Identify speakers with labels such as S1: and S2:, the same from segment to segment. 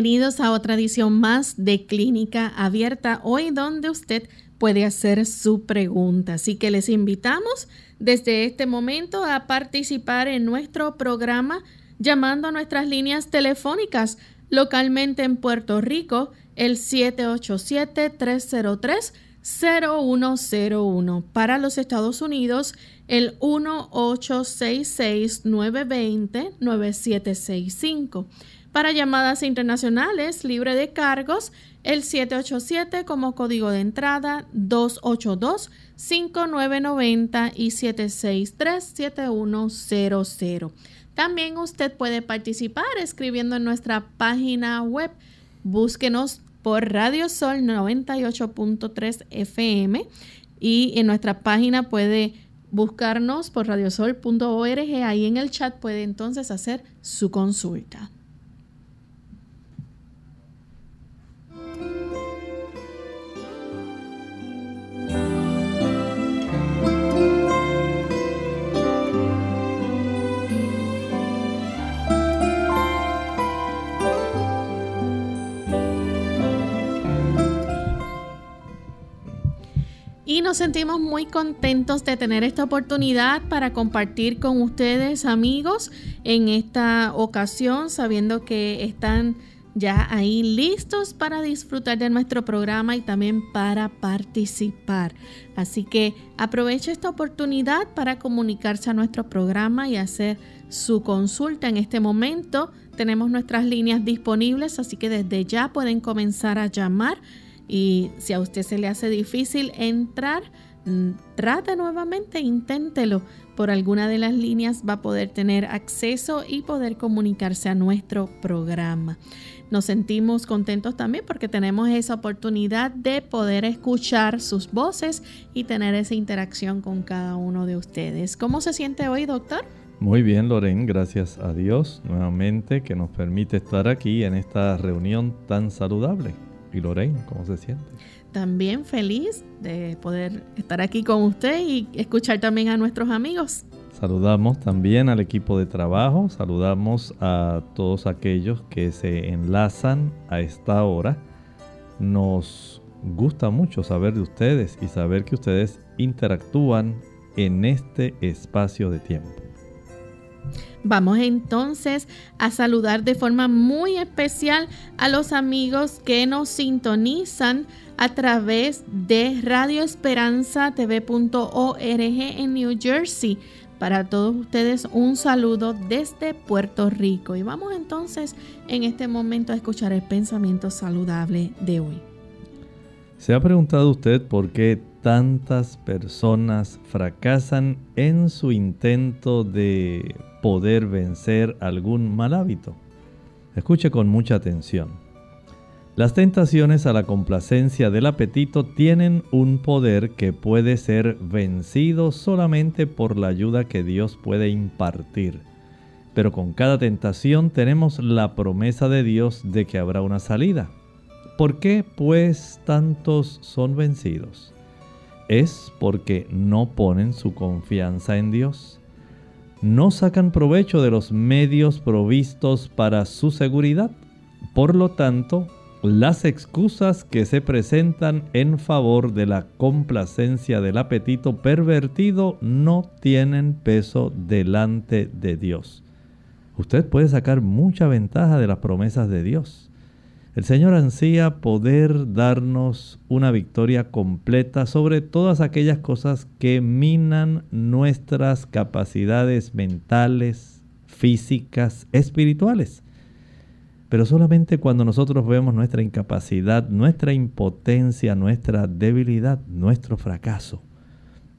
S1: Bienvenidos a otra edición más de Clínica Abierta, hoy donde usted puede hacer su pregunta. Así que les invitamos desde este momento a participar en nuestro programa llamando a nuestras líneas telefónicas localmente en Puerto Rico, el 787-303-0101. Para los Estados Unidos, el 1866-920-9765. Para llamadas internacionales libre de cargos, el 787 como código de entrada 282-5990 y 763-7100. También usted puede participar escribiendo en nuestra página web. Búsquenos por Radio Sol 98.3 FM y en nuestra página puede buscarnos por radiosol.org. Ahí en el chat puede entonces hacer su consulta. Y nos sentimos muy contentos de tener esta oportunidad para compartir con ustedes, amigos, en esta ocasión, sabiendo que están ya ahí listos para disfrutar de nuestro programa y también para participar. Así que aproveche esta oportunidad para comunicarse a nuestro programa y hacer su consulta. En este momento tenemos nuestras líneas disponibles, así que desde ya pueden comenzar a llamar y si a usted se le hace difícil entrar, mm, trate nuevamente, inténtelo. Por alguna de las líneas va a poder tener acceso y poder comunicarse a nuestro programa. Nos sentimos contentos también porque tenemos esa oportunidad de poder escuchar sus voces y tener esa interacción con cada uno de ustedes. ¿Cómo se siente hoy, doctor?
S2: Muy bien, Loren, gracias a Dios nuevamente que nos permite estar aquí en esta reunión tan saludable. ¿Y Lorraine, cómo se siente?
S1: También feliz de poder estar aquí con usted y escuchar también a nuestros amigos.
S2: Saludamos también al equipo de trabajo, saludamos a todos aquellos que se enlazan a esta hora. Nos gusta mucho saber de ustedes y saber que ustedes interactúan en este espacio de tiempo.
S1: Vamos entonces a saludar de forma muy especial a los amigos que nos sintonizan a través de Radio Esperanza TV.org en New Jersey. Para todos ustedes un saludo desde Puerto Rico. Y vamos entonces en este momento a escuchar el pensamiento saludable de hoy.
S2: ¿Se ha preguntado usted por qué tantas personas fracasan en su intento de poder vencer algún mal hábito. Escuche con mucha atención. Las tentaciones a la complacencia del apetito tienen un poder que puede ser vencido solamente por la ayuda que Dios puede impartir. Pero con cada tentación tenemos la promesa de Dios de que habrá una salida. ¿Por qué pues tantos son vencidos? Es porque no ponen su confianza en Dios. No sacan provecho de los medios provistos para su seguridad. Por lo tanto, las excusas que se presentan en favor de la complacencia del apetito pervertido no tienen peso delante de Dios. Usted puede sacar mucha ventaja de las promesas de Dios. El Señor ansía poder darnos una victoria completa sobre todas aquellas cosas que minan nuestras capacidades mentales, físicas, espirituales. Pero solamente cuando nosotros vemos nuestra incapacidad, nuestra impotencia, nuestra debilidad, nuestro fracaso,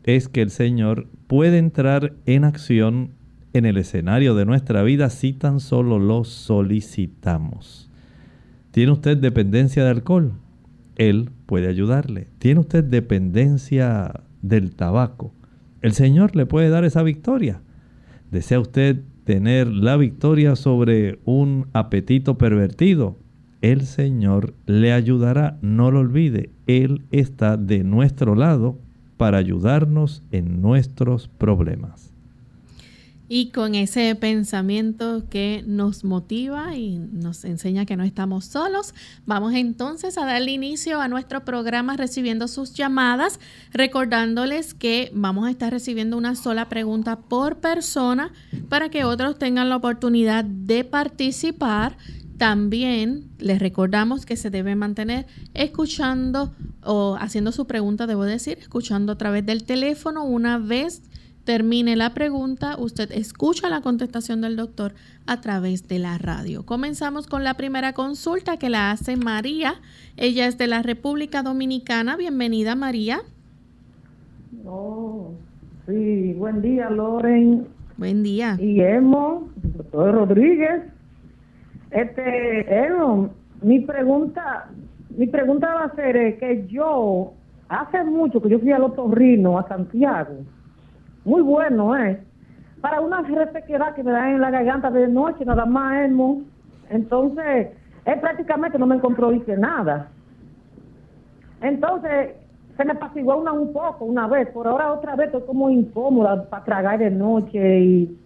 S2: es que el Señor puede entrar en acción en el escenario de nuestra vida si tan solo lo solicitamos. ¿Tiene usted dependencia de alcohol? Él puede ayudarle. ¿Tiene usted dependencia del tabaco? El Señor le puede dar esa victoria. ¿Desea usted tener la victoria sobre un apetito pervertido, el Señor le ayudará, no lo olvide, Él está de nuestro lado para ayudarnos en nuestros problemas.
S1: Y con ese pensamiento que nos motiva y nos enseña que no estamos solos, vamos entonces a darle inicio a nuestro programa recibiendo sus llamadas, recordándoles que vamos a estar recibiendo una sola pregunta por persona para que otros tengan la oportunidad de participar. También les recordamos que se debe mantener escuchando o haciendo su pregunta, debo decir, escuchando a través del teléfono una vez termine la pregunta, usted escucha la contestación del doctor a través de la radio. Comenzamos con la primera consulta que la hace María. Ella es de la República Dominicana. Bienvenida, María.
S3: Oh, sí, buen día, Loren.
S1: Buen día.
S3: Y Emo, doctor Rodríguez. Este, Emo, mi pregunta, mi pregunta va a ser que yo, hace mucho que yo fui al otorrino a Santiago muy bueno, ¿eh? Para una resequedad que me da en la garganta de noche, nada más, Elmo. Entonces, él prácticamente no me encontró, dice nada. Entonces, se me apaciguó una un poco una vez, por ahora otra vez estoy como incómoda para tragar de noche y,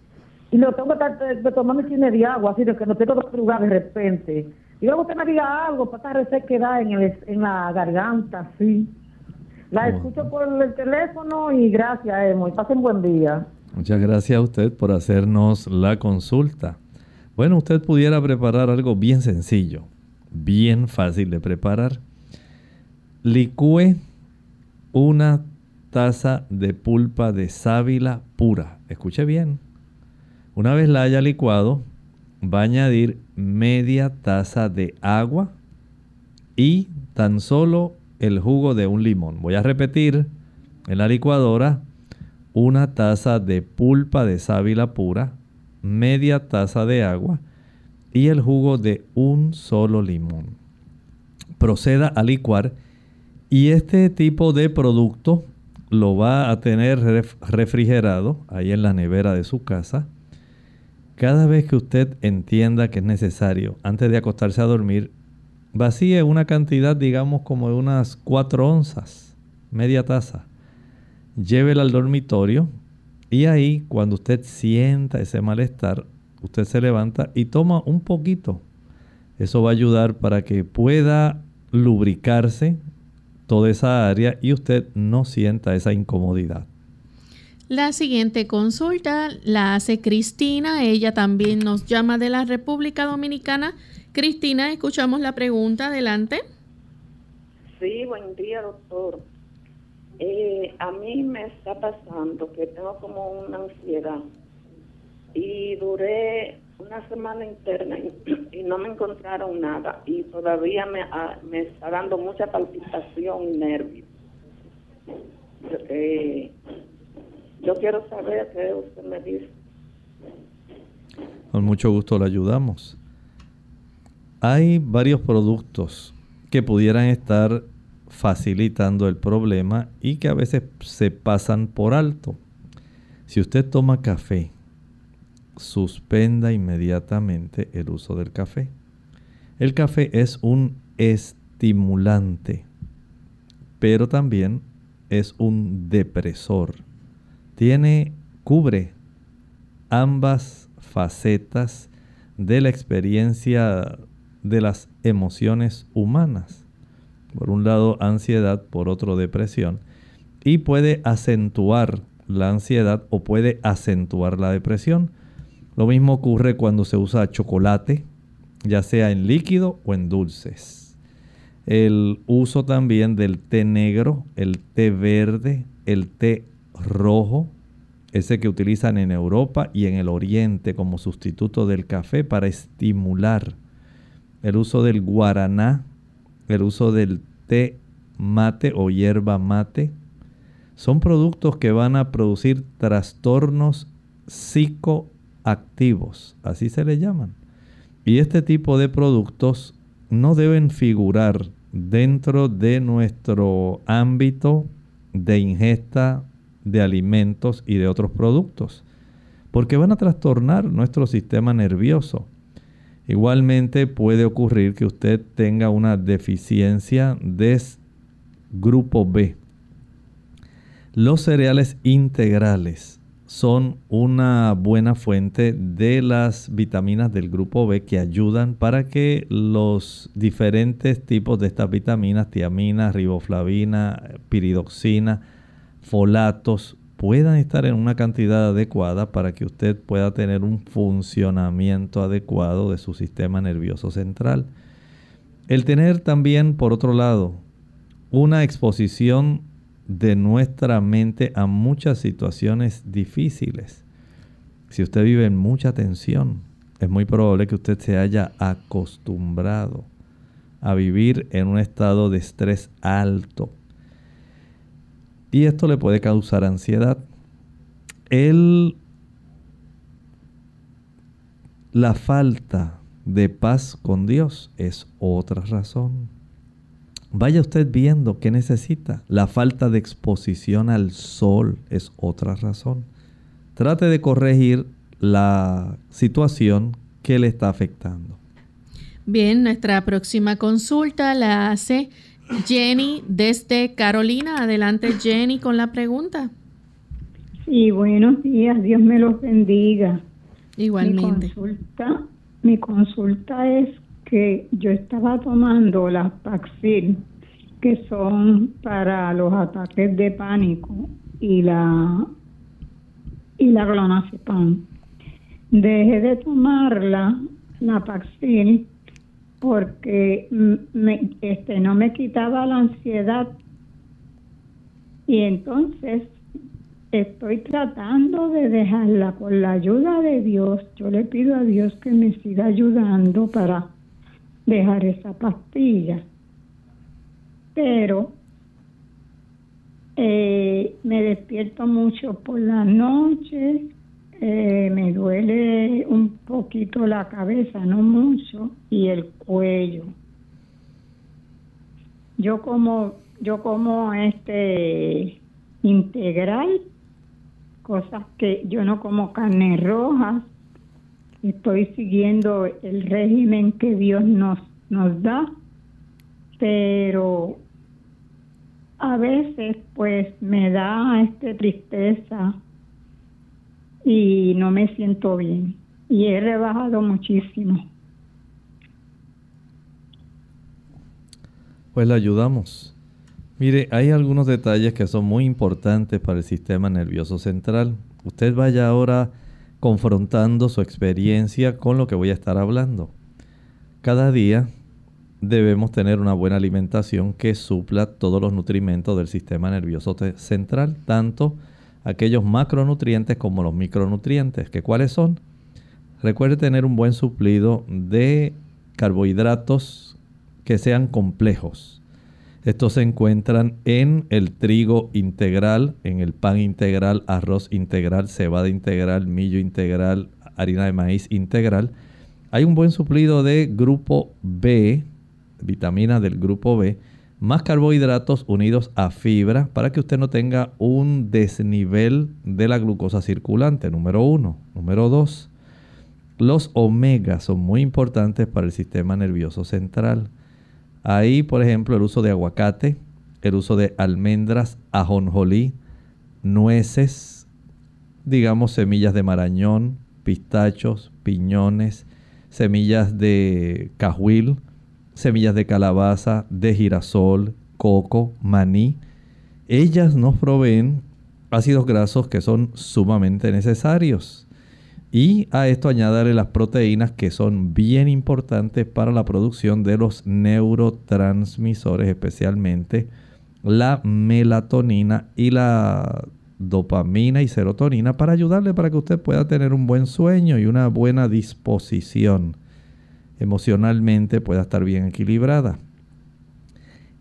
S3: y lo tengo que de tomar mi cine de agua, así de que no tengo que lugar de repente. Y luego usted me diga algo para esta resequedad en, el, en la garganta, sí. La escucho por el teléfono y gracias, Emo. Y pasen buen día.
S2: Muchas gracias a usted por hacernos la consulta. Bueno, usted pudiera preparar algo bien sencillo, bien fácil de preparar. Licúe una taza de pulpa de sábila pura. Escuche bien. Una vez la haya licuado, va a añadir media taza de agua y tan solo el jugo de un limón. Voy a repetir en la licuadora una taza de pulpa de sábila pura, media taza de agua y el jugo de un solo limón. Proceda a licuar y este tipo de producto lo va a tener refrigerado ahí en la nevera de su casa. Cada vez que usted entienda que es necesario, antes de acostarse a dormir, Vacíe una cantidad, digamos, como de unas 4 onzas, media taza. Llévela al dormitorio y ahí, cuando usted sienta ese malestar, usted se levanta y toma un poquito. Eso va a ayudar para que pueda lubricarse toda esa área y usted no sienta esa incomodidad.
S1: La siguiente consulta la hace Cristina. Ella también nos llama de la República Dominicana Cristina, escuchamos la pregunta. Adelante.
S4: Sí, buen día, doctor. Eh, a mí me está pasando que tengo como una ansiedad y duré una semana interna y, no me encontraron nada y todavía me, ah, me está dando mucha palpitación y nervios. Eh, yo quiero saber qué usted me dice.
S2: Con mucho gusto le ayudamos. Hay varios productos que pudieran estar facilitando el problema y que a veces se pasan por alto. Si usted toma café, suspenda inmediatamente el uso del café. El café es un estimulante, pero también es un depresor. Tiene, cubre ambas facetas de la experiencia de las emociones humanas. Por un lado ansiedad, por otro depresión. Y puede acentuar la ansiedad o puede acentuar la depresión. Lo mismo ocurre cuando se usa chocolate, ya sea en líquido o en dulces. El uso también del té negro, el té verde, el té rojo, ese que utilizan en Europa y en el Oriente como sustituto del café para estimular. El uso del guaraná, el uso del té mate o hierba mate, son productos que van a producir trastornos psicoactivos, así se le llaman. Y este tipo de productos no deben figurar dentro de nuestro ámbito de ingesta de alimentos y de otros productos, porque van a trastornar nuestro sistema nervioso. Igualmente puede ocurrir que usted tenga una deficiencia de grupo B. Los cereales integrales son una buena fuente de las vitaminas del grupo B que ayudan para que los diferentes tipos de estas vitaminas, tiamina, riboflavina, piridoxina, folatos puedan estar en una cantidad adecuada para que usted pueda tener un funcionamiento adecuado de su sistema nervioso central. El tener también, por otro lado, una exposición de nuestra mente a muchas situaciones difíciles. Si usted vive en mucha tensión, es muy probable que usted se haya acostumbrado a vivir en un estado de estrés alto y esto le puede causar ansiedad. El, la falta de paz con Dios es otra razón. Vaya usted viendo qué necesita. La falta de exposición al sol es otra razón. Trate de corregir la situación que le está afectando.
S1: Bien, nuestra próxima consulta la hace Jenny desde Carolina. Adelante Jenny con la pregunta.
S5: Sí, buenos días, Dios me los bendiga.
S1: Igualmente.
S5: Mi consulta, mi consulta es que yo estaba tomando las Paxil, que son para los ataques de pánico, y la y la clonazepam. Dejé de tomarla, la Paxil, porque me, este, no me quitaba la ansiedad y entonces estoy tratando de dejarla con la ayuda de Dios. Yo le pido a Dios que me siga ayudando para dejar esa pastilla. Pero eh, me despierto mucho por la noche eh, me duele un poquito la cabeza, no mucho, y el cuello. Yo como, yo como este integral, cosas que yo no como carne roja, estoy siguiendo el régimen que Dios nos, nos da, pero a veces pues me da este tristeza y no me siento bien. Y he rebajado muchísimo.
S2: Pues le ayudamos. Mire, hay algunos detalles que son muy importantes para el sistema nervioso central. Usted vaya ahora confrontando su experiencia con lo que voy a estar hablando. Cada día debemos tener una buena alimentación que supla todos los nutrimentos del sistema nervioso central, tanto aquellos macronutrientes como los micronutrientes. ¿Que ¿Cuáles son? Recuerde tener un buen suplido de carbohidratos que sean complejos. Estos se encuentran en el trigo integral, en el pan integral, arroz integral, cebada integral, millo integral, harina de maíz integral. Hay un buen suplido de grupo B, vitaminas del grupo B, más carbohidratos unidos a fibra para que usted no tenga un desnivel de la glucosa circulante, número uno. Número dos, los omegas son muy importantes para el sistema nervioso central. Ahí, por ejemplo, el uso de aguacate, el uso de almendras, ajonjolí, nueces, digamos semillas de marañón, pistachos, piñones, semillas de cajuil, semillas de calabaza, de girasol, coco, maní. Ellas nos proveen ácidos grasos que son sumamente necesarios. Y a esto añadirle las proteínas que son bien importantes para la producción de los neurotransmisores, especialmente la melatonina y la dopamina y serotonina para ayudarle para que usted pueda tener un buen sueño y una buena disposición. Emocionalmente pueda estar bien equilibrada.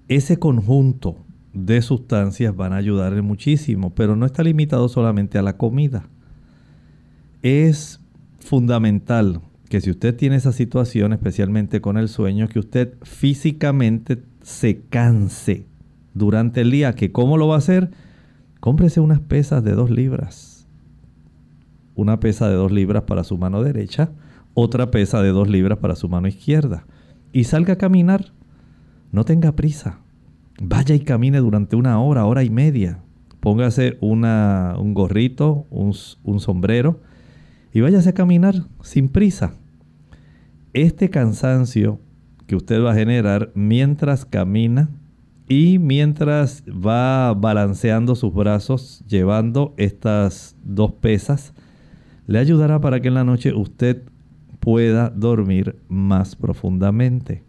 S2: Ese conjunto de sustancias van a ayudarle muchísimo, pero no está limitado solamente a la comida. Es fundamental que si usted tiene esa situación, especialmente con el sueño, que usted físicamente se canse durante el día. ¿Que ¿Cómo lo va a hacer? Cómprese unas pesas de dos libras. Una pesa de dos libras para su mano derecha, otra pesa de dos libras para su mano izquierda. Y salga a caminar. No tenga prisa. Vaya y camine durante una hora, hora y media. Póngase un gorrito, un, un sombrero y váyase a caminar sin prisa. Este cansancio que usted va a generar mientras camina y mientras va balanceando sus brazos, llevando estas dos pesas, le ayudará para que en la noche usted pueda dormir más profundamente.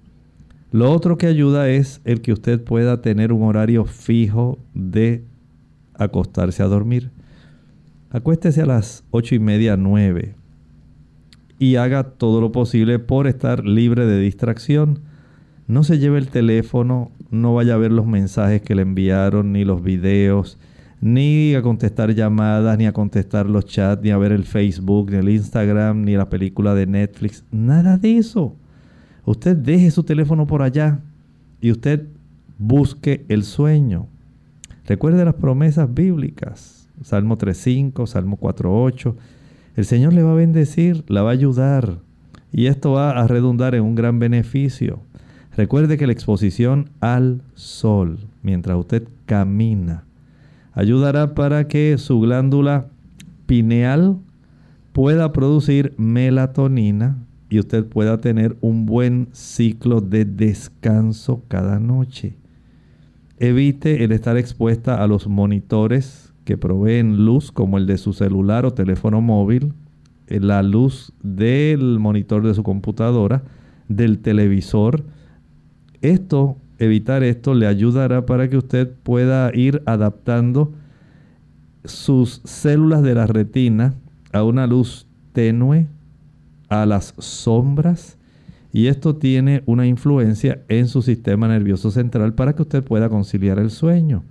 S2: Lo otro que ayuda es el que usted pueda tener un horario fijo de acostarse a dormir. Acuéstese a las ocho y media, nueve y haga todo lo posible por estar libre de distracción. No se lleve el teléfono, no vaya a ver los mensajes que le enviaron, ni los videos, ni a contestar llamadas, ni a contestar los chats, ni a ver el Facebook, ni el Instagram, ni la película de Netflix. Nada de eso. Usted deje su teléfono por allá y usted busque el sueño. Recuerde las promesas bíblicas. Salmo 3.5, Salmo 4.8. El Señor le va a bendecir, la va a ayudar. Y esto va a redundar en un gran beneficio. Recuerde que la exposición al sol, mientras usted camina, ayudará para que su glándula pineal pueda producir melatonina y usted pueda tener un buen ciclo de descanso cada noche. Evite el estar expuesta a los monitores que proveen luz como el de su celular o teléfono móvil, eh, la luz del monitor de su computadora, del televisor, esto, evitar esto, le ayudará para que usted pueda ir adaptando sus células de la retina a una luz tenue, a las sombras, y esto tiene una influencia en su sistema nervioso central para que usted pueda conciliar el sueño.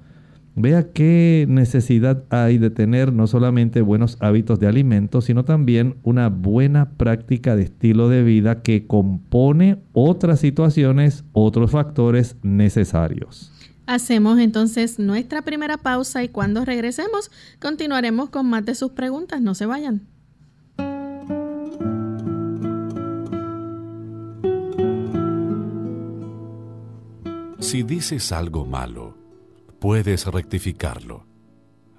S2: Vea qué necesidad hay de tener no solamente buenos hábitos de alimento, sino también una buena práctica de estilo de vida que compone otras situaciones, otros factores necesarios.
S1: Hacemos entonces nuestra primera pausa y cuando regresemos continuaremos con más de sus preguntas. No se vayan.
S6: Si dices algo malo, puedes rectificarlo.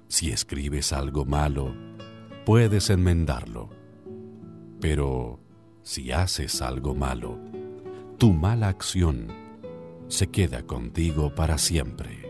S6: Si escribes algo malo, puedes enmendarlo. Pero si haces algo malo, tu mala acción se queda contigo para siempre.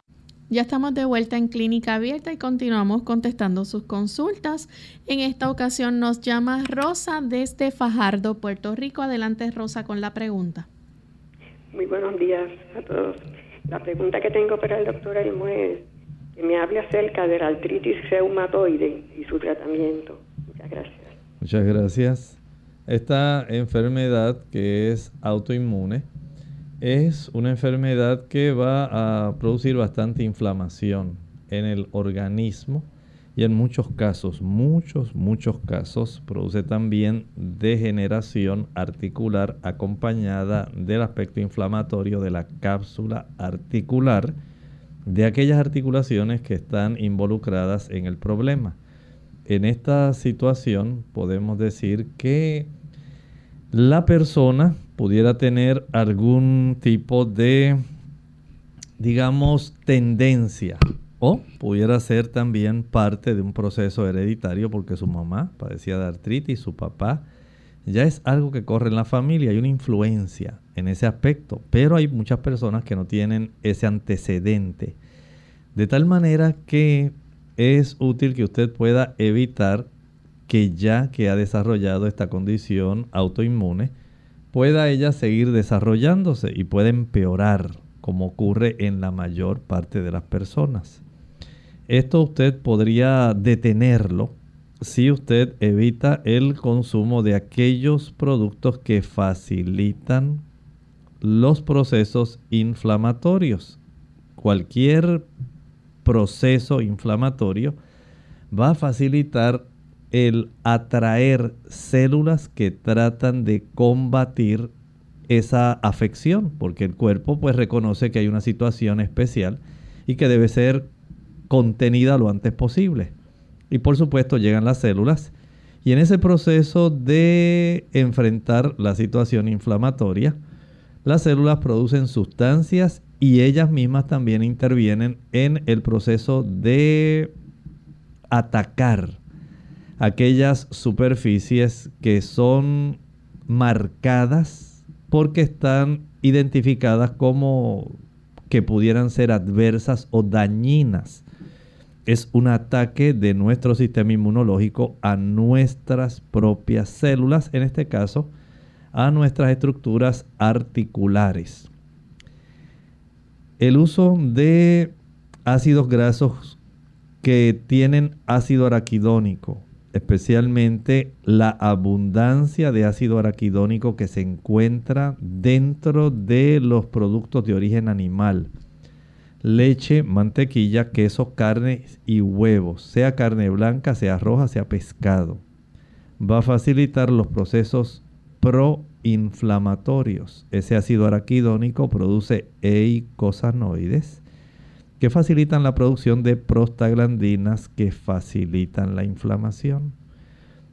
S1: Ya estamos de vuelta en Clínica Abierta y continuamos contestando sus consultas. En esta ocasión nos llama Rosa desde Fajardo, Puerto Rico. Adelante, Rosa, con la pregunta.
S7: Muy buenos días a todos. La pregunta que tengo para el doctor Elmo es que me hable acerca de la artritis reumatoide y su tratamiento. Muchas gracias.
S2: Muchas gracias. Esta enfermedad que es autoinmune es una enfermedad que va a producir bastante inflamación en el organismo y en muchos casos, muchos, muchos casos, produce también degeneración articular acompañada del aspecto inflamatorio de la cápsula articular de aquellas articulaciones que están involucradas en el problema. En esta situación podemos decir que la persona pudiera tener algún tipo de, digamos, tendencia o pudiera ser también parte de un proceso hereditario porque su mamá padecía de artritis, su papá. Ya es algo que corre en la familia, hay una influencia en ese aspecto, pero hay muchas personas que no tienen ese antecedente. De tal manera que es útil que usted pueda evitar que ya que ha desarrollado esta condición autoinmune, pueda ella seguir desarrollándose y puede empeorar, como ocurre en la mayor parte de las personas. Esto usted podría detenerlo si usted evita el consumo de aquellos productos que facilitan los procesos inflamatorios. Cualquier proceso inflamatorio va a facilitar el atraer células que tratan de combatir esa afección, porque el cuerpo pues reconoce que hay una situación especial y que debe ser contenida lo antes posible. Y por supuesto llegan las células y en ese proceso de enfrentar la situación inflamatoria, las células producen sustancias y ellas mismas también intervienen en el proceso de atacar aquellas superficies que son marcadas porque están identificadas como que pudieran ser adversas o dañinas. Es un ataque de nuestro sistema inmunológico a nuestras propias células, en este caso a nuestras estructuras articulares. El uso de ácidos grasos que tienen ácido araquidónico especialmente la abundancia de ácido araquidónico que se encuentra dentro de los productos de origen animal. Leche, mantequilla, queso, carne y huevos, sea carne blanca, sea roja, sea pescado. Va a facilitar los procesos proinflamatorios. Ese ácido araquidónico produce eicosanoides que facilitan la producción de prostaglandinas que facilitan la inflamación.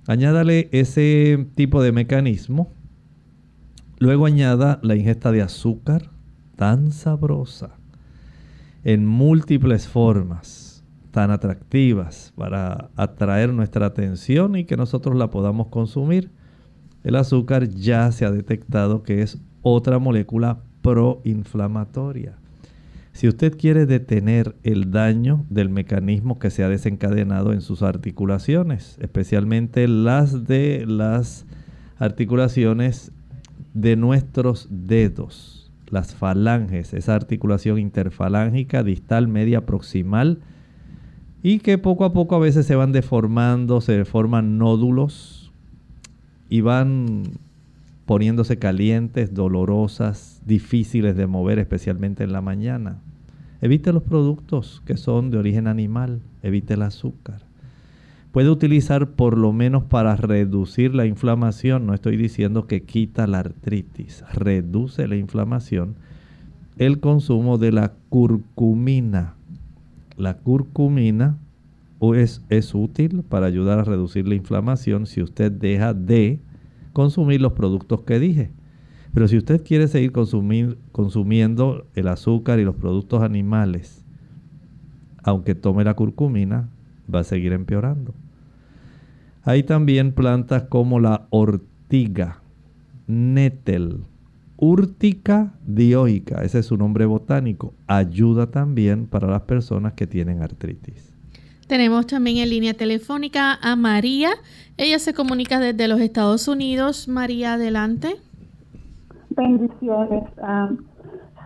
S2: Añádale ese tipo de mecanismo. Luego añada la ingesta de azúcar tan sabrosa en múltiples formas tan atractivas para atraer nuestra atención y que nosotros la podamos consumir. El azúcar ya se ha detectado que es otra molécula proinflamatoria. Si usted quiere detener el daño del mecanismo que se ha desencadenado en sus articulaciones, especialmente las de las articulaciones de nuestros dedos, las falanges, esa articulación interfalángica distal, media, proximal, y que poco a poco a veces se van deformando, se forman nódulos y van poniéndose calientes, dolorosas, difíciles de mover, especialmente en la mañana. Evite los productos que son de origen animal, evite el azúcar. Puede utilizar por lo menos para reducir la inflamación, no estoy diciendo que quita la artritis, reduce la inflamación, el consumo de la curcumina. La curcumina es, útil para ayudar a reducir la inflamación si usted deja de consumir los productos que dije. Pero si usted quiere seguir consumiendo el azúcar y los productos animales, aunque tome la curcumina, va a seguir empeorando. Hay también plantas como la ortiga, netel, urtica dioica, ese es su nombre botánico, ayuda también para las personas que tienen artritis.
S1: Tenemos también en línea telefónica a María. Ella se comunica desde los Estados Unidos. María, adelante.
S5: Bendiciones. Ah,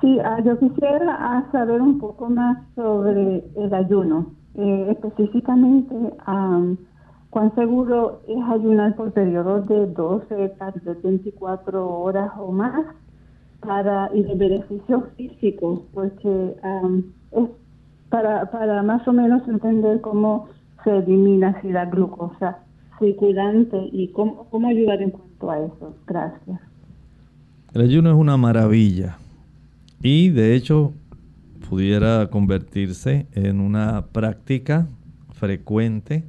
S5: sí, ah, yo quisiera ah, saber un poco más sobre el ayuno. Eh, específicamente, ¿cuán seguro es ayunar por periodos de 12, de 24 horas o más para y de beneficio físico? Porque es para, para más o menos entender cómo se elimina si la glucosa circulante y cómo, cómo ayudar en cuanto a eso. Gracias.
S2: El ayuno es una maravilla y de hecho pudiera convertirse en una práctica frecuente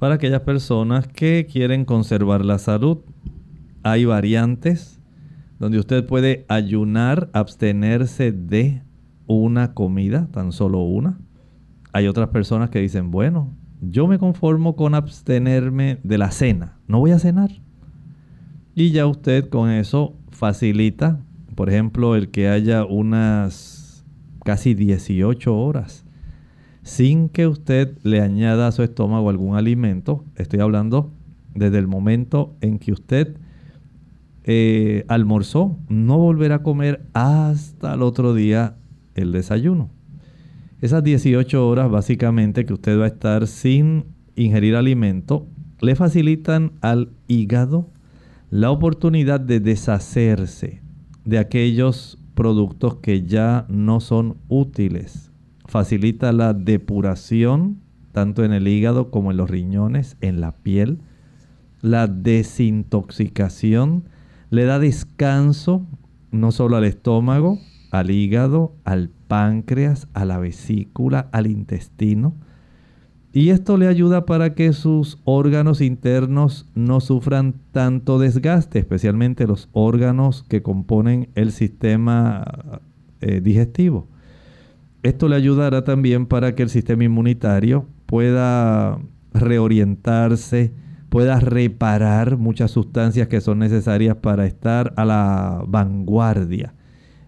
S2: para aquellas personas que quieren conservar la salud. Hay variantes donde usted puede ayunar, abstenerse de una comida, tan solo una. Hay otras personas que dicen, bueno, yo me conformo con abstenerme de la cena, no voy a cenar. Y ya usted con eso facilita, por ejemplo, el que haya unas casi 18 horas sin que usted le añada a su estómago algún alimento. Estoy hablando desde el momento en que usted eh, almorzó, no volverá a comer hasta el otro día el desayuno. Esas 18 horas básicamente que usted va a estar sin ingerir alimento le facilitan al hígado la oportunidad de deshacerse de aquellos productos que ya no son útiles. Facilita la depuración tanto en el hígado como en los riñones, en la piel. La desintoxicación le da descanso no solo al estómago, al hígado, al páncreas, a la vesícula, al intestino. Y esto le ayuda para que sus órganos internos no sufran tanto desgaste, especialmente los órganos que componen el sistema eh, digestivo. Esto le ayudará también para que el sistema inmunitario pueda reorientarse, pueda reparar muchas sustancias que son necesarias para estar a la vanguardia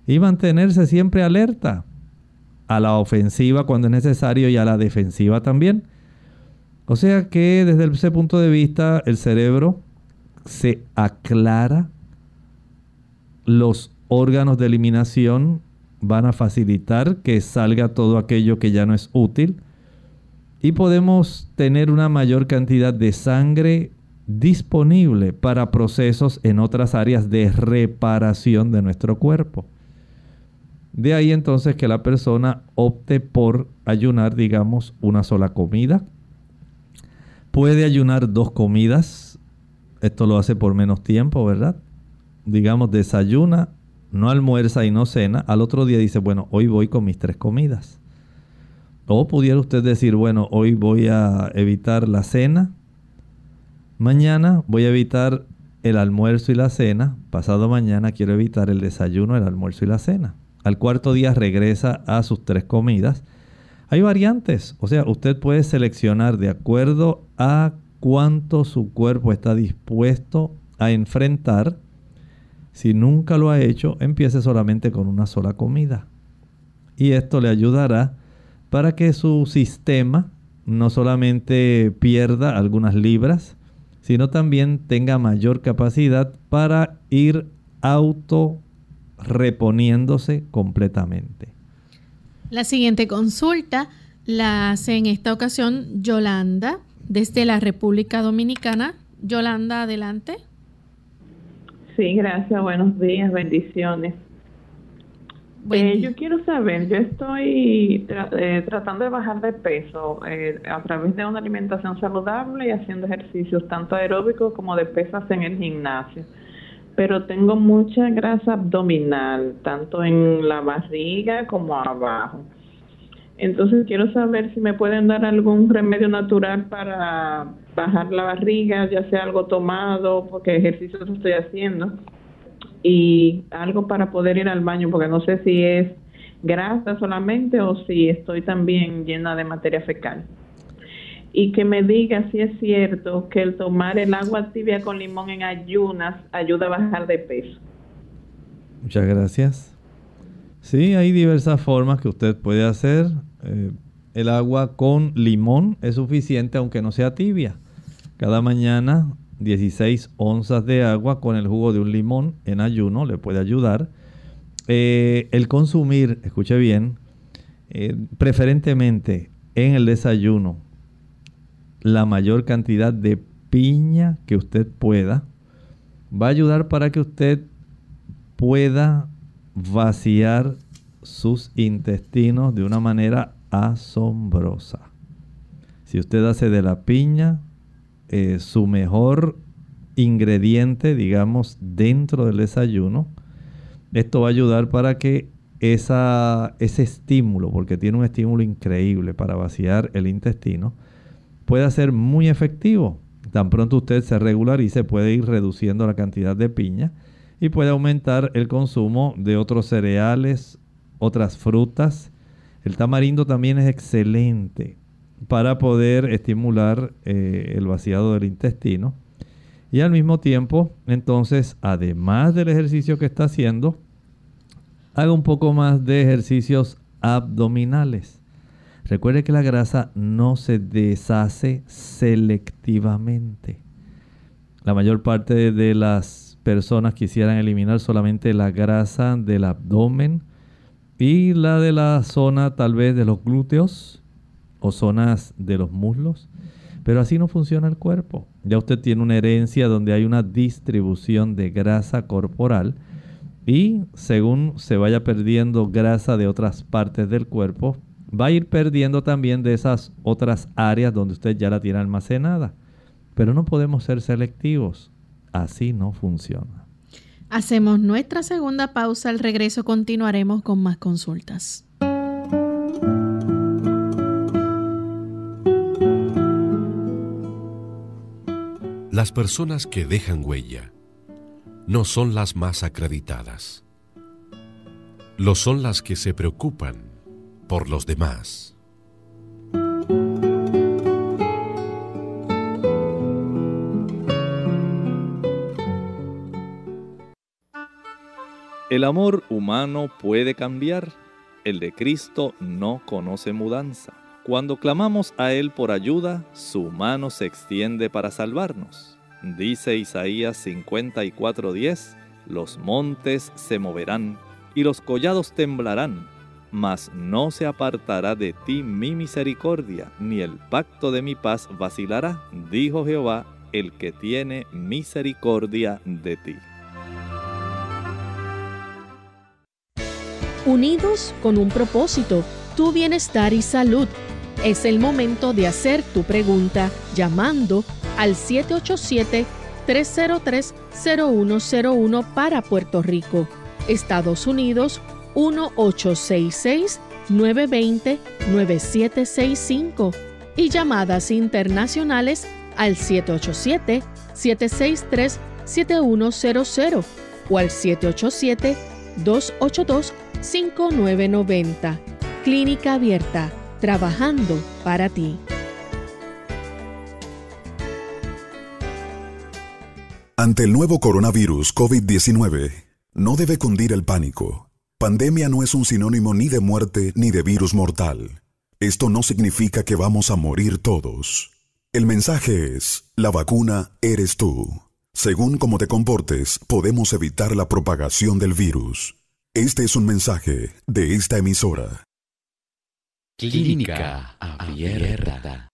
S2: y mantenerse siempre alerta a la ofensiva cuando es necesario y a la defensiva también. O sea que desde ese punto de vista el cerebro se aclara, los órganos de eliminación van a facilitar que salga todo aquello que ya no es útil y podemos tener una mayor cantidad de sangre disponible para procesos en otras áreas de reparación de nuestro cuerpo. De ahí entonces que la persona opte por ayunar, digamos, una sola comida. Puede ayunar dos comidas. Esto lo hace por menos tiempo, ¿verdad? Digamos, desayuna, no almuerza y no cena. Al otro día dice, bueno, hoy voy con mis tres comidas. O pudiera usted decir, bueno, hoy voy a evitar la cena. Mañana voy a evitar el almuerzo y la cena. Pasado mañana quiero evitar el desayuno, el almuerzo y la cena. Al cuarto día regresa a sus tres comidas. Hay variantes, o sea, usted puede seleccionar de acuerdo a cuánto su cuerpo está dispuesto a enfrentar. Si nunca lo ha hecho, empiece solamente con una sola comida. Y esto le ayudará para que su sistema no solamente pierda algunas libras, sino también tenga mayor capacidad para ir auto reponiéndose completamente.
S1: La siguiente consulta la hace en esta ocasión Yolanda desde la República Dominicana. Yolanda, adelante.
S8: Sí, gracias. Buenos días, bendiciones. Eh, yo quiero saber, yo estoy eh, tratando de bajar de peso eh, a través de una alimentación saludable y haciendo ejercicios tanto aeróbicos como de pesas en el gimnasio. Pero tengo mucha grasa abdominal, tanto en la barriga como abajo. Entonces quiero saber si me pueden dar algún remedio natural para bajar la barriga, ya sea algo tomado, porque ejercicio estoy haciendo, y algo para poder ir al baño, porque no sé si es grasa solamente o si estoy también llena de materia fecal. Y que me diga si es cierto que el tomar el agua tibia con limón en ayunas ayuda a bajar de peso.
S2: Muchas gracias. Sí, hay diversas formas que usted puede hacer. Eh, el agua con limón es suficiente aunque no sea tibia. Cada mañana 16 onzas de agua con el jugo de un limón en ayuno le puede ayudar. Eh, el consumir, escuche bien, eh, preferentemente en el desayuno, la mayor cantidad de piña que usted pueda, va a ayudar para que usted pueda vaciar sus intestinos de una manera asombrosa. Si usted hace de la piña eh, su mejor ingrediente, digamos, dentro del desayuno, esto va a ayudar para que esa, ese estímulo, porque tiene un estímulo increíble para vaciar el intestino, pueda ser muy efectivo. Tan pronto usted se regularice, puede ir reduciendo la cantidad de piña y puede aumentar el consumo de otros cereales, otras frutas. El tamarindo también es excelente para poder estimular eh, el vaciado del intestino. Y al mismo tiempo, entonces, además del ejercicio que está haciendo, haga un poco más de ejercicios abdominales. Recuerde que la grasa no se deshace selectivamente. La mayor parte de las personas quisieran eliminar solamente la grasa del abdomen y la de la zona tal vez de los glúteos o zonas de los muslos. Pero así no funciona el cuerpo. Ya usted tiene una herencia donde hay una distribución de grasa corporal y según se vaya perdiendo grasa de otras partes del cuerpo, va a ir perdiendo también de esas otras áreas donde usted ya la tiene almacenada. Pero no podemos ser selectivos. Así no funciona.
S1: Hacemos nuestra segunda pausa. Al regreso continuaremos con más consultas.
S6: Las personas que dejan huella no son las más acreditadas. Lo son las que se preocupan por los demás.
S2: El amor humano puede cambiar, el de Cristo no conoce mudanza. Cuando clamamos a Él por ayuda, su mano se extiende para salvarnos. Dice Isaías 54:10, los montes se moverán y los collados temblarán, mas no se apartará de ti mi misericordia, ni el pacto de mi paz vacilará, dijo Jehová, el que tiene misericordia de ti.
S9: unidos con un propósito, tu bienestar y salud. Es el momento de hacer tu pregunta llamando al 787-303-0101 para Puerto Rico, Estados Unidos 1866-920-9765 y llamadas internacionales al 787-763-7100 o al 787 282 5990. Clínica Abierta, trabajando para ti.
S10: Ante el nuevo coronavirus COVID-19, no debe cundir el pánico. Pandemia no es un sinónimo ni de muerte ni de virus mortal. Esto no significa que vamos a morir todos. El mensaje es, la vacuna eres tú. Según cómo te comportes, podemos evitar la propagación del virus. Este es un mensaje de esta emisora.
S11: Clínica Abierta.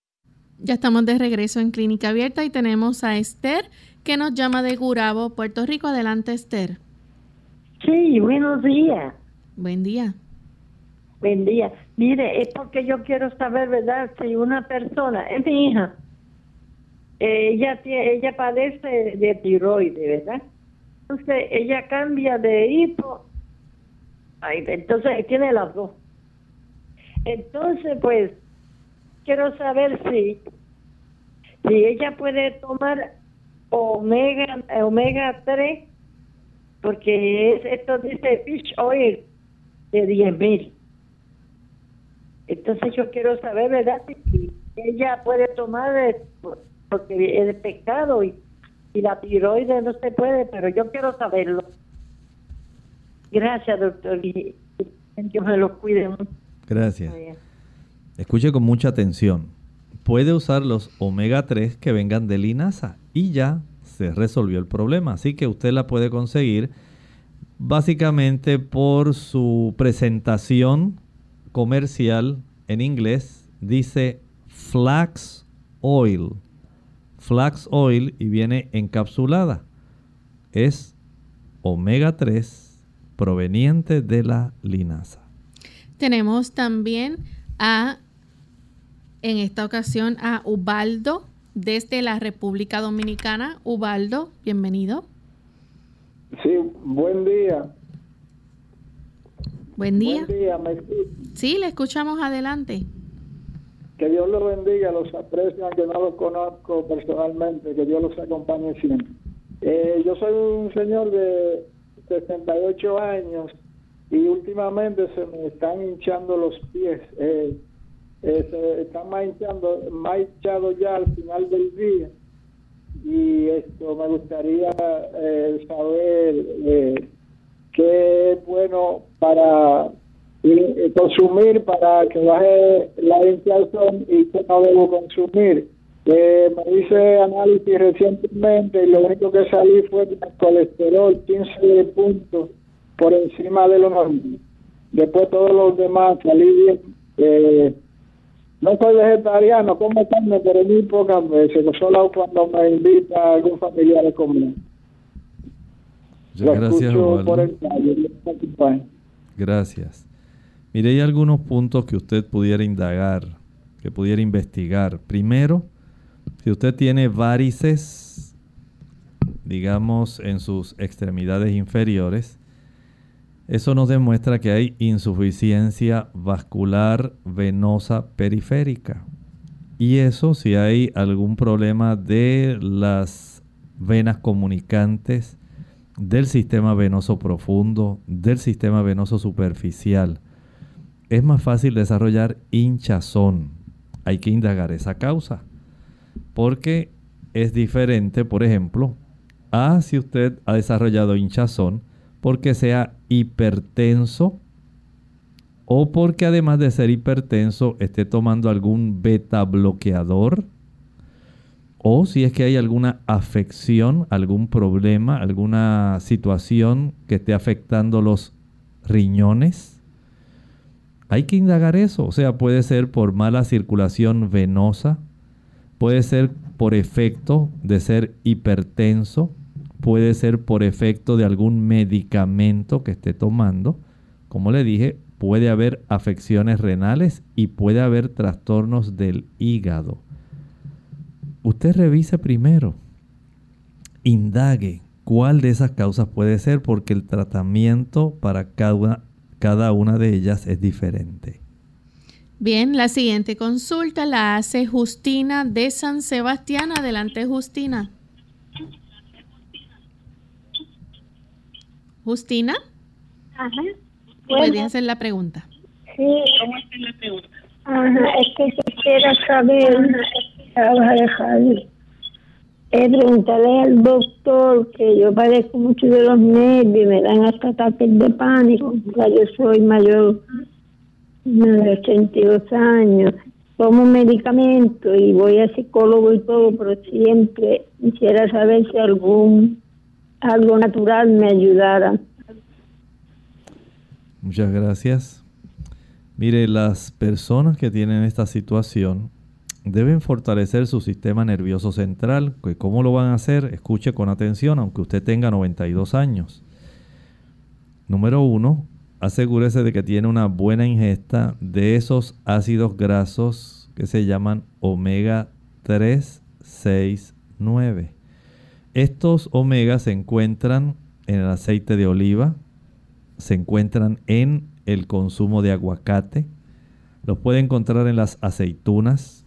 S1: Ya estamos de regreso en Clínica Abierta y tenemos a Esther que nos llama de Gurabo, Puerto Rico. Adelante, Esther.
S12: Sí, buenos días.
S1: Buen día.
S12: Buen día. Mire, es porque yo quiero saber, ¿verdad? Si una persona, es mi hija, ella, tiene, ella padece de tiroides, ¿verdad? Entonces ella cambia de hipo, ay, entonces tiene las dos. Entonces, pues, quiero saber si, si ella puede tomar omega, omega 3, porque es, esto dice fish oil de 10 mil. Entonces yo quiero saber, ¿verdad? Si ella puede tomar, eh, porque es pecado y, y la tiroides no se puede, pero yo quiero saberlo. Gracias, doctor. Y Dios me lo cuide mucho.
S2: Gracias. Escuche con mucha atención. Puede usar los omega 3 que vengan de linaza y ya resolvió el problema. Así que usted la puede conseguir básicamente por su presentación comercial en inglés. Dice flax oil. Flax oil y viene encapsulada. Es omega 3 proveniente de la linaza.
S1: Tenemos también a, en esta ocasión, a Ubaldo desde la República Dominicana. Ubaldo, bienvenido.
S13: Sí, buen día.
S1: Buen día.
S13: Buen día, me
S1: Sí, le escuchamos adelante.
S13: Que Dios lo bendiga, los aprecio, aunque no los conozco personalmente, que Dios los acompañe siempre. Eh, yo soy un señor de 68 años y últimamente se me están hinchando los pies. Eh, eh, se hinchando, más hinchados ya al final del día. Y esto me gustaría eh, saber eh, qué es bueno para eh, consumir para que baje la hinchazón y qué no debo consumir. Eh, me hice análisis recientemente y lo único que salí fue el colesterol 15 puntos por encima de lo normal. Después todos los demás salí bien. No soy vegetariano, como carne, pero muy pocas veces, solo cuando me invita algún familiar a comer.
S2: Muchas gracias,
S13: escucho
S2: Osvaldo.
S13: por el radio.
S2: Gracias. Mire, hay algunos puntos que usted pudiera indagar, que pudiera investigar. Primero, si usted tiene varices, digamos, en sus extremidades inferiores, eso nos demuestra que hay insuficiencia vascular venosa periférica. Y eso si hay algún problema de las venas comunicantes, del sistema venoso profundo, del sistema venoso superficial. Es más fácil desarrollar hinchazón. Hay que indagar esa causa. Porque es diferente, por ejemplo, a si usted ha desarrollado hinchazón porque sea hipertenso o porque además de ser hipertenso esté tomando algún beta bloqueador o si es que hay alguna afección, algún problema, alguna situación que esté afectando los riñones. Hay que indagar eso, o sea, puede ser por mala circulación venosa, puede ser por efecto de ser hipertenso, puede ser por efecto de algún medicamento que esté tomando. Como le dije, puede haber afecciones renales y puede haber trastornos del hígado. Usted revise primero, indague cuál de esas causas puede ser porque el tratamiento para cada una, de ellas es diferente.
S1: Bien, la siguiente consulta la hace Justina de San Sebastián. Adelante, Justina. Justina,
S14: Ajá.
S1: puede hacer la pregunta.
S14: sí. ¿Cómo es la pregunta? Ajá, es que quisiera saber, dejar, eh, preguntarle al doctor que yo padezco mucho de los nervios, me dan hasta ataques de pánico, ya yo soy mayor de 82 años, tomo medicamento y voy a psicólogo y todo, pero siempre quisiera saber si algún algo natural me ayudara.
S2: Muchas gracias. Mire, las personas que tienen esta situación deben fortalecer su sistema nervioso central. ¿Cómo lo van a hacer? Escuche con atención, aunque usted tenga 92 años. Número uno, asegúrese de que tiene una buena ingesta de esos ácidos grasos que se llaman omega 3, 6, 9. Estos omegas se encuentran en el aceite de oliva, se encuentran en el consumo de aguacate, los puede encontrar en las aceitunas,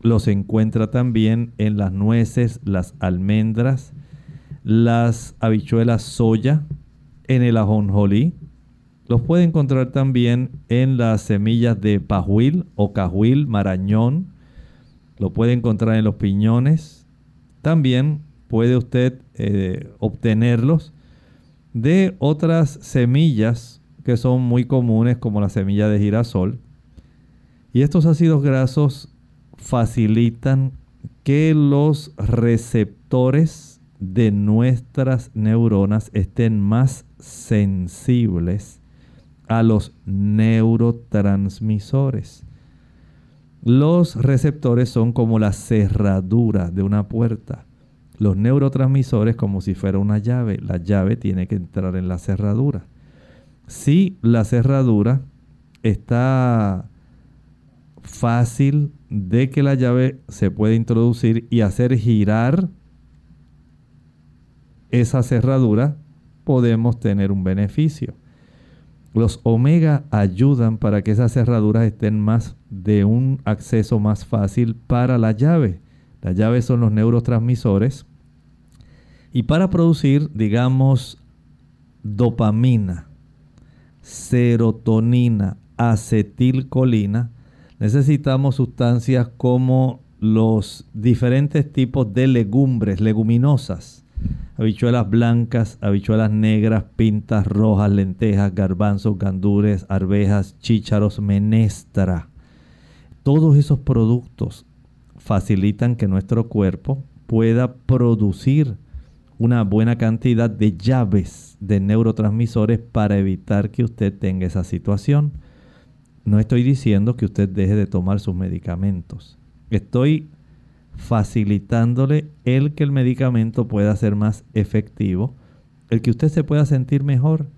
S2: los encuentra también en las nueces, las almendras, las habichuelas soya, en el ajonjolí. Los puede encontrar también en las semillas de pajuil o cajuil, marañón. Lo puede encontrar en los piñones. También puede usted eh, obtenerlos de otras semillas que son muy comunes como la semilla de girasol. Y estos ácidos grasos facilitan que los receptores de nuestras neuronas estén más sensibles a los neurotransmisores. Los receptores son como la cerradura de una puerta. Los neurotransmisores como si fuera una llave. La llave tiene que entrar en la cerradura. Si la cerradura está fácil de que la llave se puede introducir y hacer girar esa cerradura, podemos tener un beneficio. Los omega ayudan para que esas cerraduras estén más de un acceso más fácil para la llave. Las llaves son los neurotransmisores. Y para producir, digamos, dopamina, serotonina, acetilcolina, necesitamos sustancias como los diferentes tipos de legumbres, leguminosas, habichuelas blancas, habichuelas negras, pintas rojas, lentejas, garbanzos, gandures, arvejas, chícharos, menestra. Todos esos productos facilitan que nuestro cuerpo pueda producir una buena cantidad de llaves de neurotransmisores para evitar que usted tenga esa situación. No estoy diciendo que usted deje de tomar sus medicamentos. Estoy facilitándole el que el medicamento pueda ser más efectivo, el que usted se pueda sentir mejor,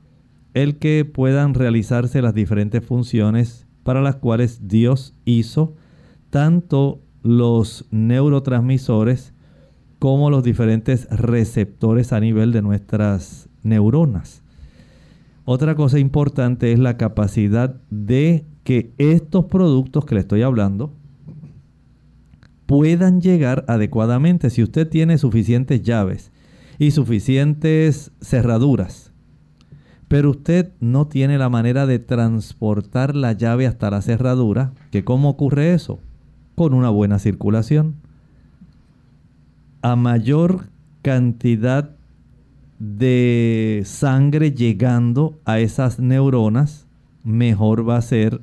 S2: el que puedan realizarse las diferentes funciones para las cuales Dios hizo tanto los neurotransmisores como los diferentes receptores a nivel de nuestras neuronas. Otra cosa importante es la capacidad de que estos productos que le estoy hablando puedan llegar adecuadamente. Si usted tiene suficientes llaves y suficientes cerraduras, pero usted no tiene la manera de transportar la llave hasta la cerradura, ¿que ¿cómo ocurre eso? Con una buena circulación. A mayor cantidad de sangre llegando a esas neuronas, mejor va a ser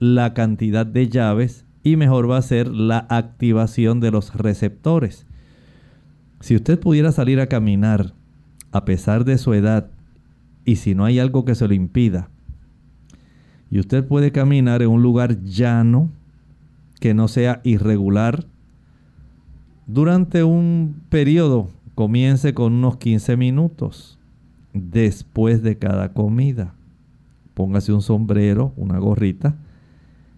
S2: la cantidad de llaves y mejor va a ser la activación de los receptores. Si usted pudiera salir a caminar a pesar de su edad y si no hay algo que se lo impida, y usted puede caminar en un lugar llano que no sea irregular, durante un periodo, comience con unos 15 minutos después de cada comida. Póngase un sombrero, una gorrita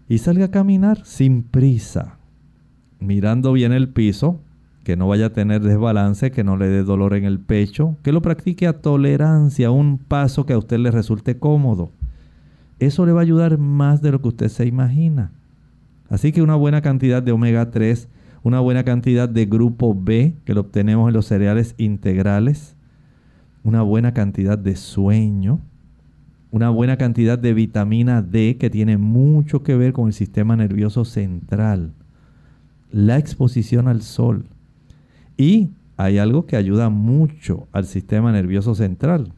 S2: y salga a caminar sin prisa, mirando bien el piso, que no vaya a tener desbalance, que no le dé dolor en el pecho, que lo practique a tolerancia, un paso que a usted le resulte cómodo. Eso le va a ayudar más de lo que usted se imagina. Así que una buena cantidad de omega 3, una buena cantidad de grupo B, que lo obtenemos en los cereales integrales, una buena cantidad de sueño, una buena cantidad de vitamina D que tiene mucho que ver con el sistema nervioso central, la exposición al sol. Y hay algo que ayuda mucho al sistema nervioso central.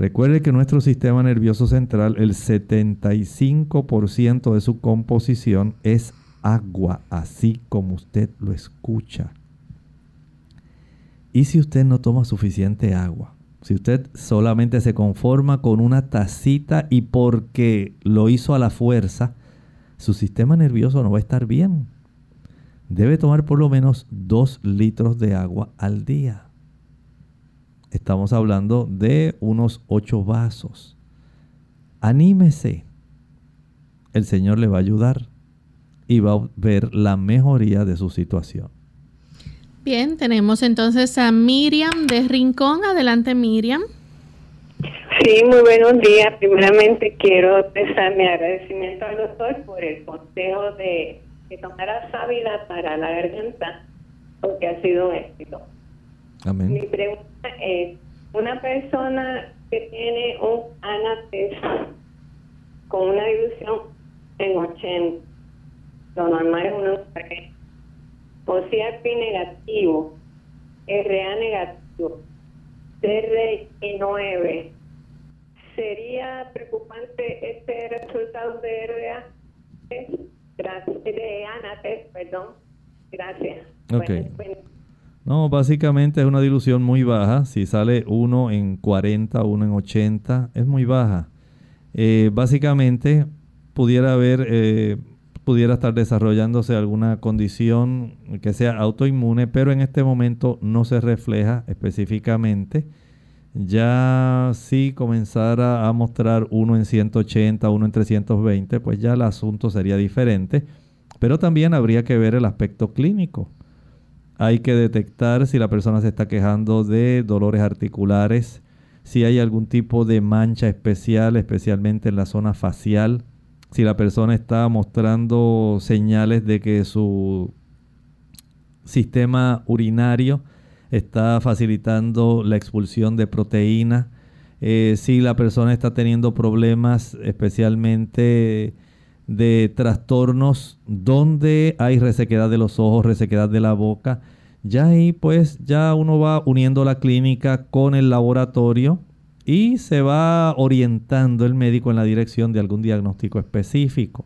S2: Recuerde que nuestro sistema nervioso central, el 75% de su composición es agua, así como usted lo escucha. ¿Y si usted no toma suficiente agua? Si usted solamente se conforma con una tacita y porque lo hizo a la fuerza, su sistema nervioso no va a estar bien. Debe tomar por lo menos dos litros de agua al día. Estamos hablando de unos ocho vasos. anímese. El Señor le va a ayudar y va a ver la mejoría de su situación.
S1: Bien, tenemos entonces a Miriam de Rincón. Adelante, Miriam.
S15: Sí, muy buenos días. Primeramente quiero expresar mi agradecimiento al doctor por el consejo de que tomara sábila para la garganta, porque ha sido un éxito.
S2: Amén.
S15: Mi pregunta es, una persona que tiene un anates con una dilución en 80, lo normal es uno con CRP negativo, RA negativo, CRE9, ¿sería preocupante este resultado de RA? Gracias, de anates, perdón. Gracias.
S2: Ok. No, básicamente es una dilución muy baja. Si sale uno en 40, uno en 80, es muy baja. Eh, básicamente pudiera haber, eh, pudiera estar desarrollándose alguna condición que sea autoinmune, pero en este momento no se refleja específicamente. Ya si comenzara a mostrar uno en 180, uno en 320, pues ya el asunto sería diferente. Pero también habría que ver el aspecto clínico hay que detectar si la persona se está quejando de dolores articulares, si hay algún tipo de mancha especial, especialmente en la zona facial, si la persona está mostrando señales de que su sistema urinario está facilitando la expulsión de proteína, eh, si la persona está teniendo problemas especialmente de trastornos donde hay resequedad de los ojos, resequedad de la boca. Ya ahí pues ya uno va uniendo la clínica con el laboratorio y se va orientando el médico en la dirección de algún diagnóstico específico.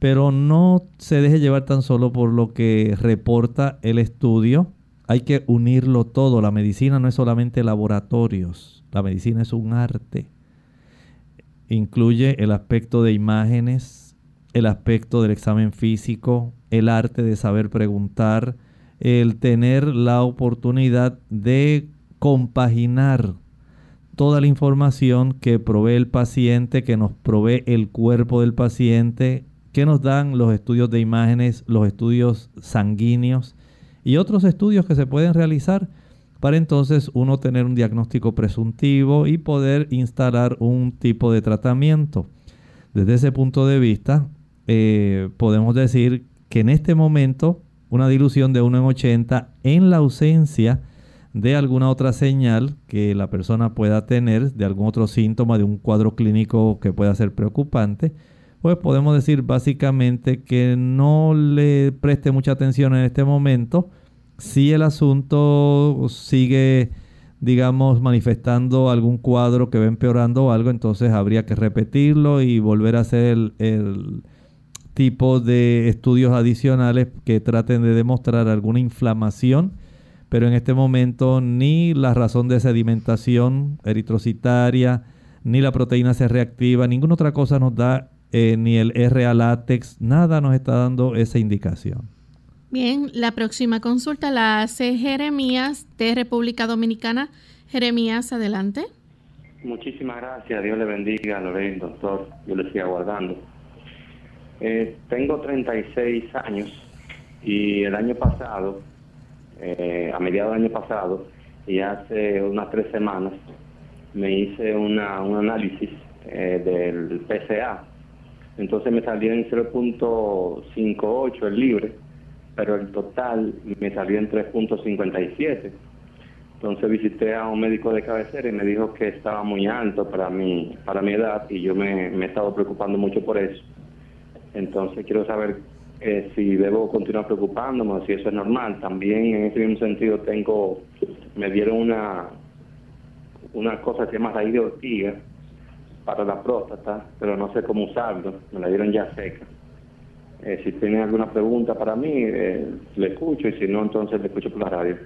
S2: Pero no se deje llevar tan solo por lo que reporta el estudio. Hay que unirlo todo. La medicina no es solamente laboratorios. La medicina es un arte. Incluye el aspecto de imágenes, el aspecto del examen físico, el arte de saber preguntar, el tener la oportunidad de compaginar toda la información que provee el paciente, que nos provee el cuerpo del paciente, que nos dan los estudios de imágenes, los estudios sanguíneos y otros estudios que se pueden realizar para entonces uno tener un diagnóstico presuntivo y poder instalar un tipo de tratamiento. Desde ese punto de vista, eh, podemos decir que en este momento una dilución de 1 en 80 en la ausencia de alguna otra señal que la persona pueda tener, de algún otro síntoma, de un cuadro clínico que pueda ser preocupante, pues podemos decir básicamente que no le preste mucha atención en este momento. Si el asunto sigue, digamos, manifestando algún cuadro que va empeorando o algo, entonces habría que repetirlo y volver a hacer el tipo de estudios adicionales que traten de demostrar alguna inflamación, pero en este momento ni la razón de sedimentación eritrocitaria, ni la proteína se reactiva, ninguna otra cosa nos da, eh, ni el RA látex, nada nos está dando esa indicación.
S1: Bien, la próxima consulta la hace Jeremías de República Dominicana. Jeremías, adelante.
S16: Muchísimas gracias, Dios le bendiga, Lorena, doctor, yo le sigo aguardando. Eh, tengo 36 años y el año pasado, eh, a mediados del año pasado, y hace unas tres semanas, me hice un análisis eh, del PCA. Entonces me salió en 0.58 el libre, pero el total me salió en 3.57. Entonces visité a un médico de cabecera y me dijo que estaba muy alto para mi, para mi edad y yo me, me he estado preocupando mucho por eso entonces quiero saber eh, si debo continuar preocupándome, si eso es normal. También en ese mismo sentido tengo, me dieron una, una cosa que se llama raíz de ortiga para la próstata, pero no sé cómo usarlo, me la dieron ya seca. Eh, si tienen alguna pregunta para mí, eh, le escucho y si no, entonces le escucho por la radio.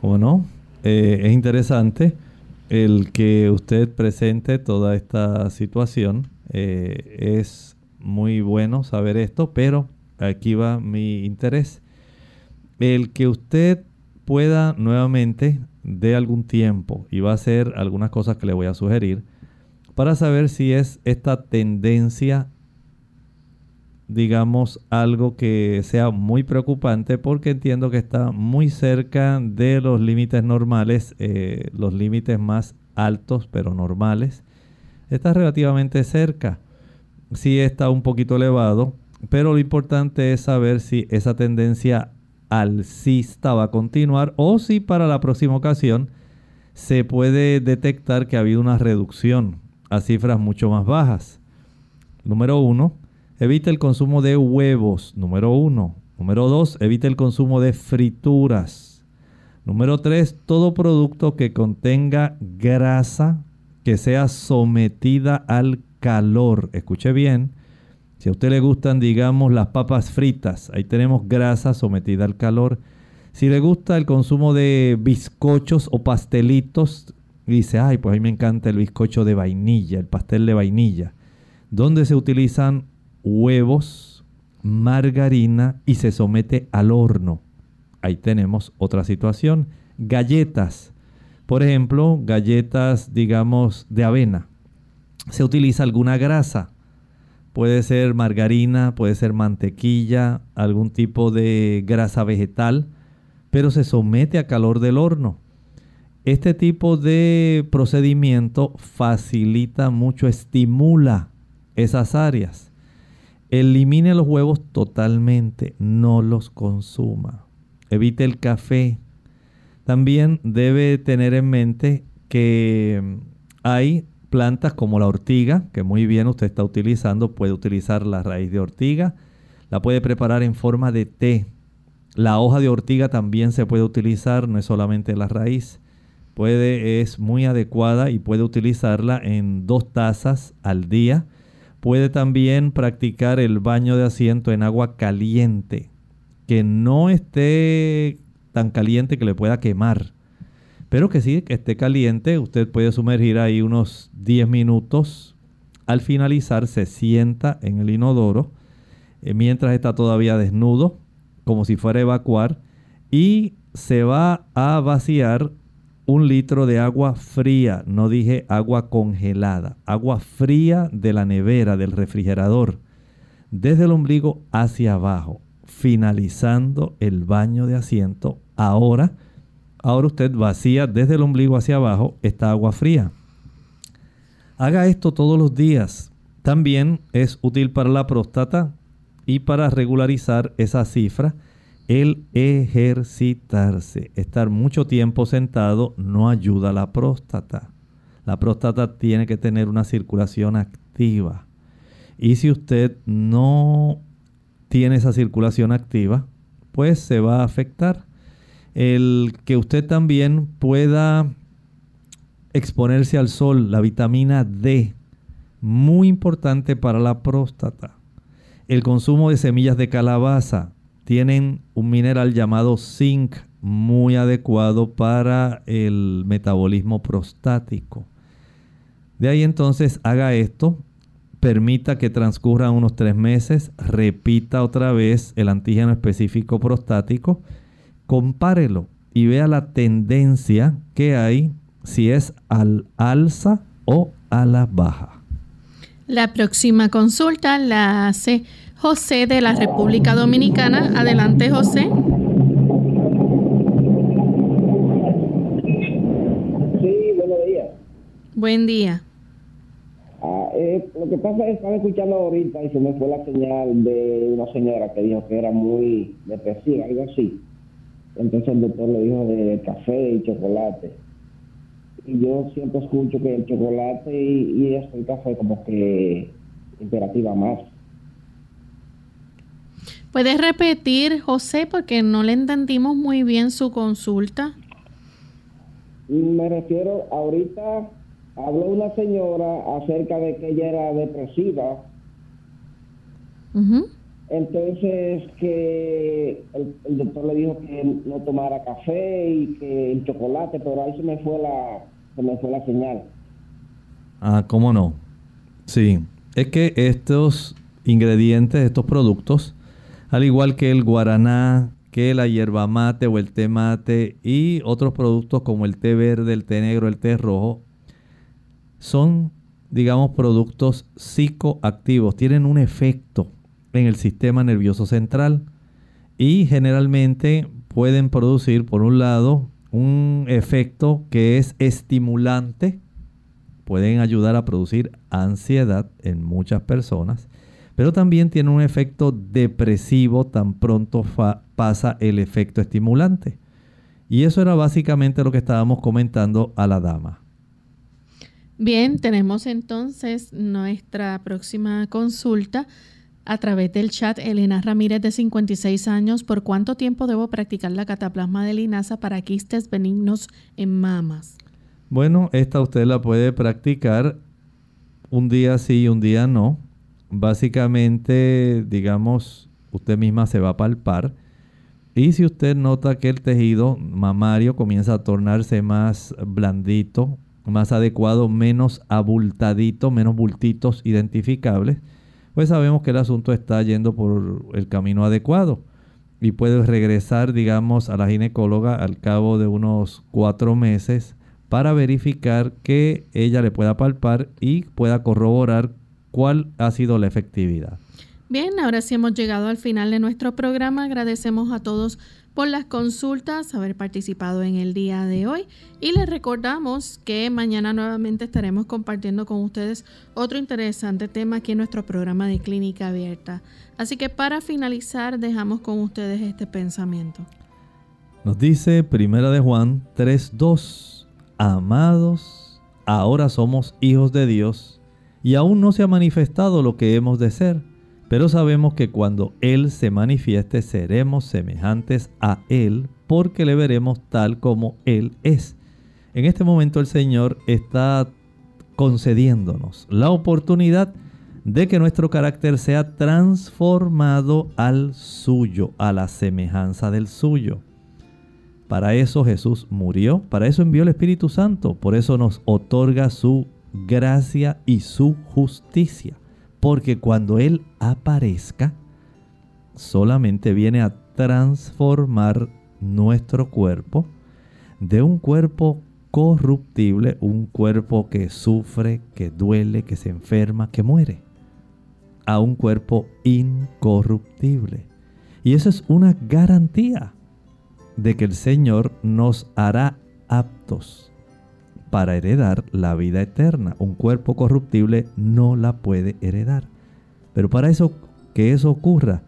S2: Bueno, eh, es interesante el que usted presente toda esta situación. es muy bueno saber esto, pero aquí va mi interés. El que usted pueda nuevamente de algún tiempo, y va a ser algunas cosas que le voy a sugerir, para saber si es esta tendencia, digamos, algo que sea muy preocupante, porque entiendo que está muy cerca de los límites normales, eh, los límites más altos pero normales. Está relativamente cerca. Sí está un poquito elevado, pero lo importante es saber si esa tendencia alcista va a continuar o si para la próxima ocasión se puede detectar que ha habido una reducción a cifras mucho más bajas. Número uno, evite el consumo de huevos. Número uno. Número dos, evite el consumo de frituras. Número tres, todo producto que contenga grasa que sea sometida al calor. Escuche bien, si a usted le gustan, digamos, las papas fritas, ahí tenemos grasa sometida al calor. Si le gusta el consumo de bizcochos o pastelitos, dice, ay, pues a mí me encanta el bizcocho de vainilla, el pastel de vainilla, donde se utilizan huevos, margarina y se somete al horno. Ahí tenemos otra situación. Galletas, por ejemplo, galletas, digamos, de avena. Se utiliza alguna grasa Puede ser margarina, puede ser mantequilla, algún tipo de grasa vegetal, pero se somete a calor del horno. Este tipo de procedimiento facilita mucho, estimula esas áreas. Elimine los huevos totalmente, no los consuma. Evite el café. También debe tener en mente que hay plantas como la ortiga, que muy bien usted está utilizando, puede utilizar la raíz de ortiga, la puede preparar en forma de té. La hoja de ortiga también se puede utilizar, no es solamente la raíz. Puede, es muy adecuada y puede utilizarla en dos tazas al día. Puede también practicar el baño de asiento en agua caliente, que no esté tan caliente que le pueda quemar pero que sí, que esté caliente, usted puede sumergir ahí unos 10 minutos. Al finalizar se sienta en el inodoro eh, mientras está todavía desnudo, como si fuera a evacuar, y se va a vaciar un litro de agua fría, no dije agua congelada, agua fría de la nevera, del refrigerador, desde el ombligo hacia abajo, finalizando el baño de asiento. Ahora, Ahora usted vacía desde el ombligo hacia abajo esta agua fría. Haga esto todos los días. También es útil para la próstata y para regularizar esa cifra el ejercitarse. Estar mucho tiempo sentado no ayuda a la próstata. La próstata tiene que tener una circulación activa. Y si usted no tiene esa circulación activa, pues se va a afectar el que usted también pueda exponerse al sol, la vitamina D, muy importante para la próstata. El consumo de semillas de calabaza tienen un mineral llamado zinc muy adecuado para el metabolismo prostático. De ahí entonces haga esto, permita que transcurran unos tres meses, repita otra vez el antígeno específico prostático compárelo y vea la tendencia que hay si es al alza o a la baja.
S1: La próxima consulta la hace José de la República Dominicana. Adelante, José.
S17: Sí, buenos días.
S1: Buen día.
S17: Ah, eh, lo que pasa es que estaba escuchando ahorita y se me fue la señal de una señora que dijo que era muy depresiva, algo así. Entonces el doctor le dijo de café y chocolate. Y yo siempre escucho que el chocolate y, y el café como que imperativa más.
S1: ¿Puedes repetir, José, porque no le entendimos muy bien su consulta?
S17: Me refiero, ahorita habló una señora acerca de que ella era depresiva. Entonces que el, doctor le dijo que no tomara café y que el chocolate, pero ahí se me fue la, se me fue la señal.
S2: Ah, ¿cómo no? Sí, es que estos ingredientes, estos productos, al igual que el guaraná, que la hierba mate o el té mate y otros productos como el té verde, el té negro, el té rojo, son digamos, productos psicoactivos, tienen un efecto en el sistema nervioso central y generalmente pueden producir, por un lado, un efecto que es estimulante, pueden ayudar a producir ansiedad en muchas personas, pero también tienen un efecto depresivo tan pronto pasa el efecto estimulante. Y eso era básicamente lo que estábamos comentando a la dama.
S1: Bien, tenemos entonces nuestra próxima consulta a través del chat. Elena Ramírez, de 56 años, ¿por cuánto tiempo debo practicar la cataplasma de linaza para quistes benignos en mamas?
S2: Bueno, esta usted la puede practicar un día sí y un día no. Básicamente, digamos, usted misma se va a palpar. Y si usted nota que el tejido mamario comienza a tornarse más blandito, más adecuado, menos abultadito, menos bultitos identificables, pues sabemos que el asunto está yendo por el camino adecuado y puede regresar, digamos, a la ginecóloga al cabo de unos cuatro meses para verificar que ella le pueda palpar y pueda corroborar cuál ha sido la efectividad.
S1: Bien, ahora sí hemos llegado al final de nuestro programa. Agradecemos a todos por las consultas, haber participado en el día de hoy y les recordamos que mañana nuevamente estaremos compartiendo con ustedes otro interesante tema aquí en nuestro programa de Clínica Abierta. Así que para finalizar dejamos con ustedes este pensamiento.
S2: Nos dice Primera de Juan 3:2, amados, ahora somos hijos de Dios y aún no se ha manifestado lo que hemos de ser pero sabemos que cuando Él se manifieste seremos semejantes a Él porque le veremos tal como Él es. En este momento el Señor está concediéndonos la oportunidad de que nuestro carácter sea transformado al suyo, a la semejanza del suyo. Para eso Jesús murió, para eso envió el Espíritu Santo, por eso nos otorga su gracia y su justicia. Porque cuando Él aparezca, solamente viene a transformar nuestro cuerpo de un cuerpo corruptible, un cuerpo que sufre, que duele, que se enferma, que muere, a un cuerpo incorruptible. Y eso es una garantía de que el Señor nos hará aptos para heredar la vida eterna. Un cuerpo corruptible no la puede heredar. Pero para eso que eso ocurra,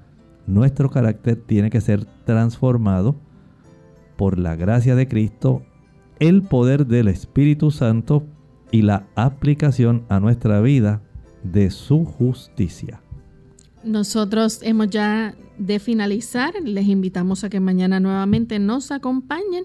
S2: nuestro carácter tiene que ser transformado por la gracia de Cristo, el poder del Espíritu Santo y la aplicación a nuestra vida de su justicia.
S1: Nosotros hemos ya de finalizar, les invitamos a que mañana nuevamente nos acompañen